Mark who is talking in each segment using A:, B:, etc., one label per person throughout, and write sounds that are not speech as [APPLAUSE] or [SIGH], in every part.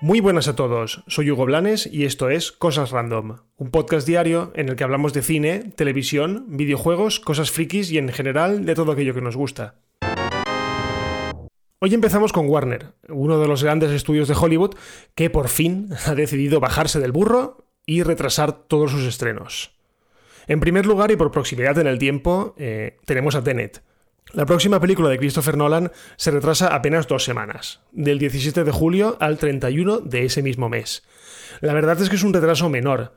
A: Muy buenas a todos, soy Hugo Blanes y esto es Cosas Random, un podcast diario en el que hablamos de cine, televisión, videojuegos, cosas frikis y en general de todo aquello que nos gusta. Hoy empezamos con Warner, uno de los grandes estudios de Hollywood que por fin [LAUGHS] ha decidido bajarse del burro y retrasar todos sus estrenos. En primer lugar y por proximidad en el tiempo, eh, tenemos a Tenet, la próxima película de Christopher Nolan se retrasa apenas dos semanas, del 17 de julio al 31 de ese mismo mes. La verdad es que es un retraso menor,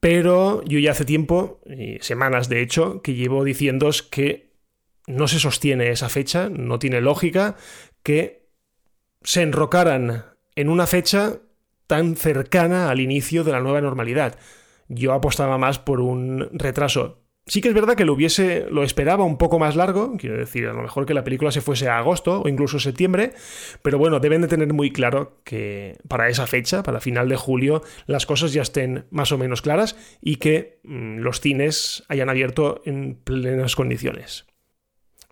A: pero yo ya hace tiempo, semanas de hecho, que llevo diciéndoos que no se sostiene esa fecha, no tiene lógica que se enrocaran en una fecha tan cercana al inicio de la nueva normalidad. Yo apostaba más por un retraso Sí que es verdad que lo hubiese, lo esperaba un poco más largo, quiero decir, a lo mejor que la película se fuese a agosto o incluso septiembre, pero bueno, deben de tener muy claro que para esa fecha, para final de julio, las cosas ya estén más o menos claras y que mm, los cines hayan abierto en plenas condiciones.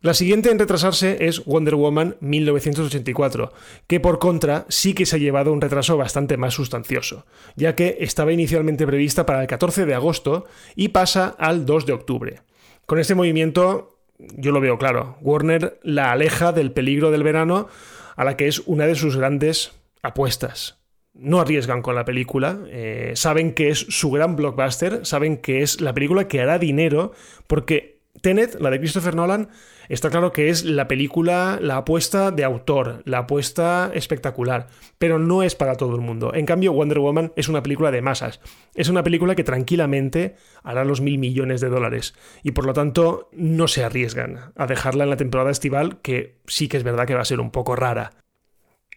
A: La siguiente en retrasarse es Wonder Woman 1984, que por contra sí que se ha llevado un retraso bastante más sustancioso, ya que estaba inicialmente prevista para el 14 de agosto y pasa al 2 de octubre. Con este movimiento yo lo veo claro, Warner la aleja del peligro del verano a la que es una de sus grandes apuestas. No arriesgan con la película, eh, saben que es su gran blockbuster, saben que es la película que hará dinero porque Tenet, la de Christopher Nolan, está claro que es la película, la apuesta de autor, la apuesta espectacular, pero no es para todo el mundo. En cambio, Wonder Woman es una película de masas. Es una película que tranquilamente hará los mil millones de dólares y por lo tanto no se arriesgan a dejarla en la temporada estival, que sí que es verdad que va a ser un poco rara.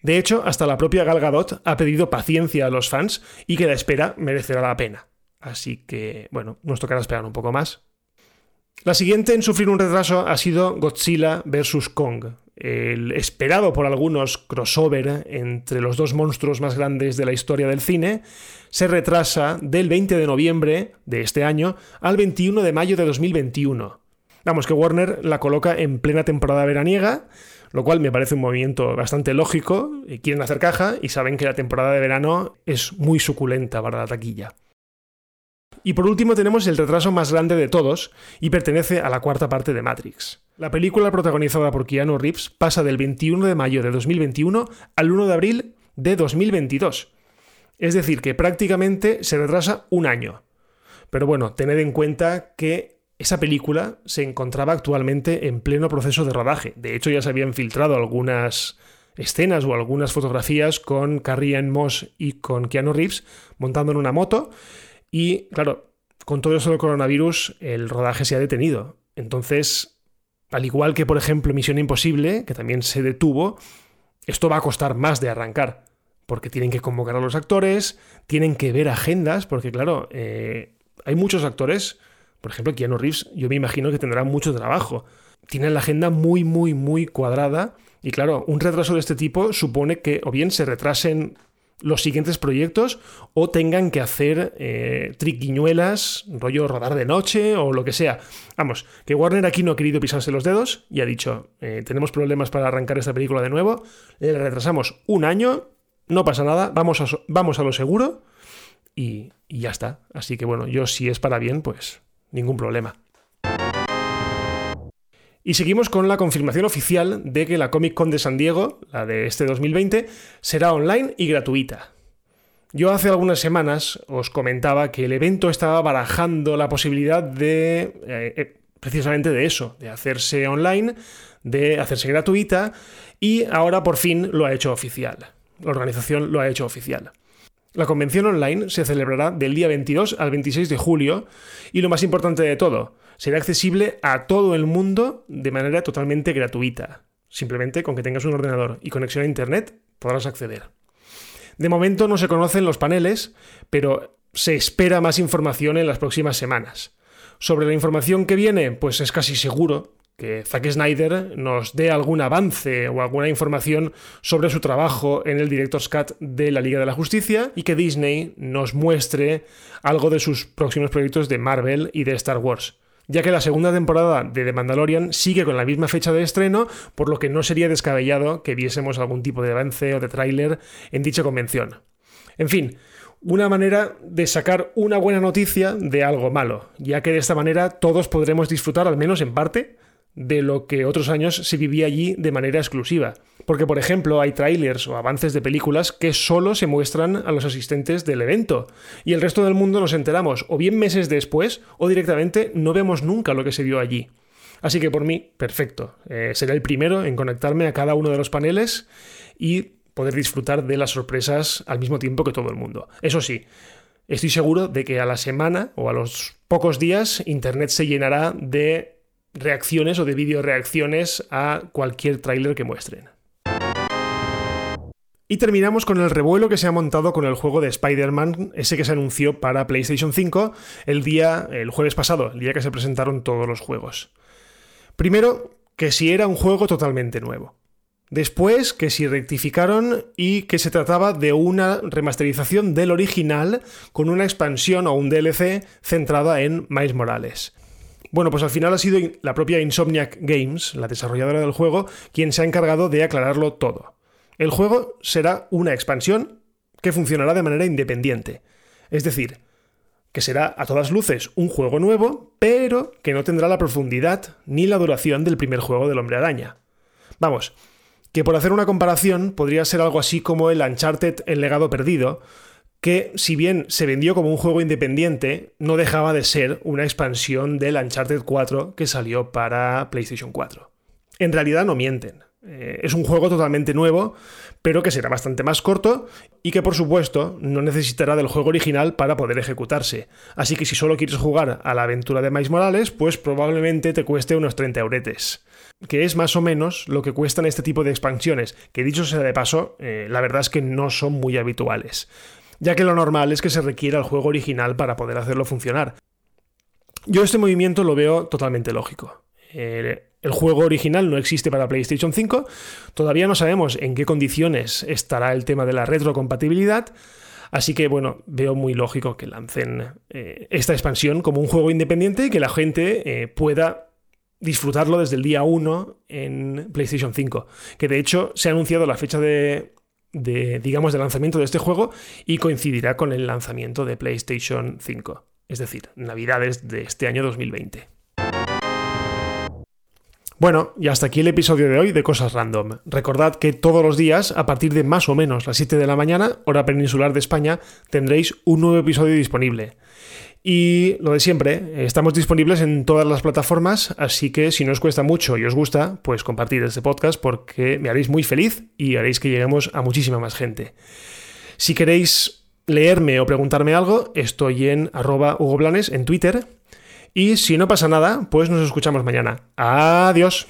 A: De hecho, hasta la propia Gal Gadot ha pedido paciencia a los fans y que la espera merecerá la pena. Así que, bueno, nos tocará esperar un poco más. La siguiente en sufrir un retraso ha sido Godzilla vs. Kong, el esperado por algunos crossover entre los dos monstruos más grandes de la historia del cine, se retrasa del 20 de noviembre de este año al 21 de mayo de 2021. Vamos, que Warner la coloca en plena temporada veraniega, lo cual me parece un movimiento bastante lógico. Quieren hacer caja y saben que la temporada de verano es muy suculenta para la taquilla. Y por último tenemos el retraso más grande de todos y pertenece a la cuarta parte de Matrix. La película protagonizada por Keanu Reeves pasa del 21 de mayo de 2021 al 1 de abril de 2022. Es decir, que prácticamente se retrasa un año. Pero bueno, tened en cuenta que esa película se encontraba actualmente en pleno proceso de rodaje. De hecho, ya se habían filtrado algunas escenas o algunas fotografías con Carrie Moss y con Keanu Reeves montando en una moto y claro, con todo eso del coronavirus, el rodaje se ha detenido. Entonces, al igual que, por ejemplo, Misión Imposible, que también se detuvo, esto va a costar más de arrancar. Porque tienen que convocar a los actores, tienen que ver agendas, porque claro, eh, hay muchos actores, por ejemplo, Keanu Reeves, yo me imagino que tendrá mucho trabajo. Tienen la agenda muy, muy, muy cuadrada. Y claro, un retraso de este tipo supone que o bien se retrasen los siguientes proyectos o tengan que hacer eh, triquiñuelas, rollo rodar de noche o lo que sea. Vamos, que Warner aquí no ha querido pisarse los dedos y ha dicho, eh, tenemos problemas para arrancar esta película de nuevo, le retrasamos un año, no pasa nada, vamos a, vamos a lo seguro y, y ya está. Así que bueno, yo si es para bien, pues ningún problema. Y seguimos con la confirmación oficial de que la Comic Con de San Diego, la de este 2020, será online y gratuita. Yo hace algunas semanas os comentaba que el evento estaba barajando la posibilidad de, eh, eh, precisamente de eso, de hacerse online, de hacerse gratuita, y ahora por fin lo ha hecho oficial. La organización lo ha hecho oficial. La convención online se celebrará del día 22 al 26 de julio y lo más importante de todo, será accesible a todo el mundo de manera totalmente gratuita. Simplemente con que tengas un ordenador y conexión a Internet podrás acceder. De momento no se conocen los paneles, pero se espera más información en las próximas semanas. Sobre la información que viene, pues es casi seguro que Zack Snyder nos dé algún avance o alguna información sobre su trabajo en el Director's Cut de la Liga de la Justicia y que Disney nos muestre algo de sus próximos proyectos de Marvel y de Star Wars. Ya que la segunda temporada de The Mandalorian sigue con la misma fecha de estreno, por lo que no sería descabellado que viésemos algún tipo de avance o de tráiler en dicha convención. En fin, una manera de sacar una buena noticia de algo malo, ya que de esta manera todos podremos disfrutar, al menos en parte, de lo que otros años se vivía allí de manera exclusiva. Porque, por ejemplo, hay trailers o avances de películas que solo se muestran a los asistentes del evento, y el resto del mundo nos enteramos o bien meses después o directamente no vemos nunca lo que se vio allí. Así que por mí, perfecto. Eh, seré el primero en conectarme a cada uno de los paneles y poder disfrutar de las sorpresas al mismo tiempo que todo el mundo. Eso sí, estoy seguro de que a la semana o a los pocos días Internet se llenará de reacciones o de video reacciones a cualquier tráiler que muestren. Y terminamos con el revuelo que se ha montado con el juego de Spider-Man, ese que se anunció para PlayStation 5 el día el jueves pasado, el día que se presentaron todos los juegos. Primero, que si era un juego totalmente nuevo. Después, que si rectificaron y que se trataba de una remasterización del original con una expansión o un DLC centrada en Miles Morales. Bueno, pues al final ha sido la propia Insomniac Games, la desarrolladora del juego, quien se ha encargado de aclararlo todo. El juego será una expansión que funcionará de manera independiente. Es decir, que será a todas luces un juego nuevo, pero que no tendrá la profundidad ni la duración del primer juego del hombre araña. Vamos, que por hacer una comparación podría ser algo así como el Uncharted El legado perdido, que si bien se vendió como un juego independiente, no dejaba de ser una expansión del Uncharted 4 que salió para PlayStation 4. En realidad no mienten. Eh, es un juego totalmente nuevo, pero que será bastante más corto y que por supuesto no necesitará del juego original para poder ejecutarse. Así que si solo quieres jugar a la aventura de Miles Morales, pues probablemente te cueste unos 30 euretes. Que es más o menos lo que cuestan este tipo de expansiones, que dicho sea de paso, eh, la verdad es que no son muy habituales ya que lo normal es que se requiera el juego original para poder hacerlo funcionar. Yo este movimiento lo veo totalmente lógico. El juego original no existe para PlayStation 5, todavía no sabemos en qué condiciones estará el tema de la retrocompatibilidad, así que bueno, veo muy lógico que lancen eh, esta expansión como un juego independiente y que la gente eh, pueda disfrutarlo desde el día 1 en PlayStation 5, que de hecho se ha anunciado la fecha de, de, digamos, de lanzamiento de este juego y coincidirá con el lanzamiento de PlayStation 5, es decir, Navidades de este año 2020. Bueno, y hasta aquí el episodio de hoy de Cosas Random. Recordad que todos los días, a partir de más o menos las 7 de la mañana, hora peninsular de España, tendréis un nuevo episodio disponible. Y lo de siempre, estamos disponibles en todas las plataformas, así que si no os cuesta mucho y os gusta, pues compartid este podcast porque me haréis muy feliz y haréis que lleguemos a muchísima más gente. Si queréis leerme o preguntarme algo, estoy en arroba en Twitter. Y si no pasa nada, pues nos escuchamos mañana. Adiós.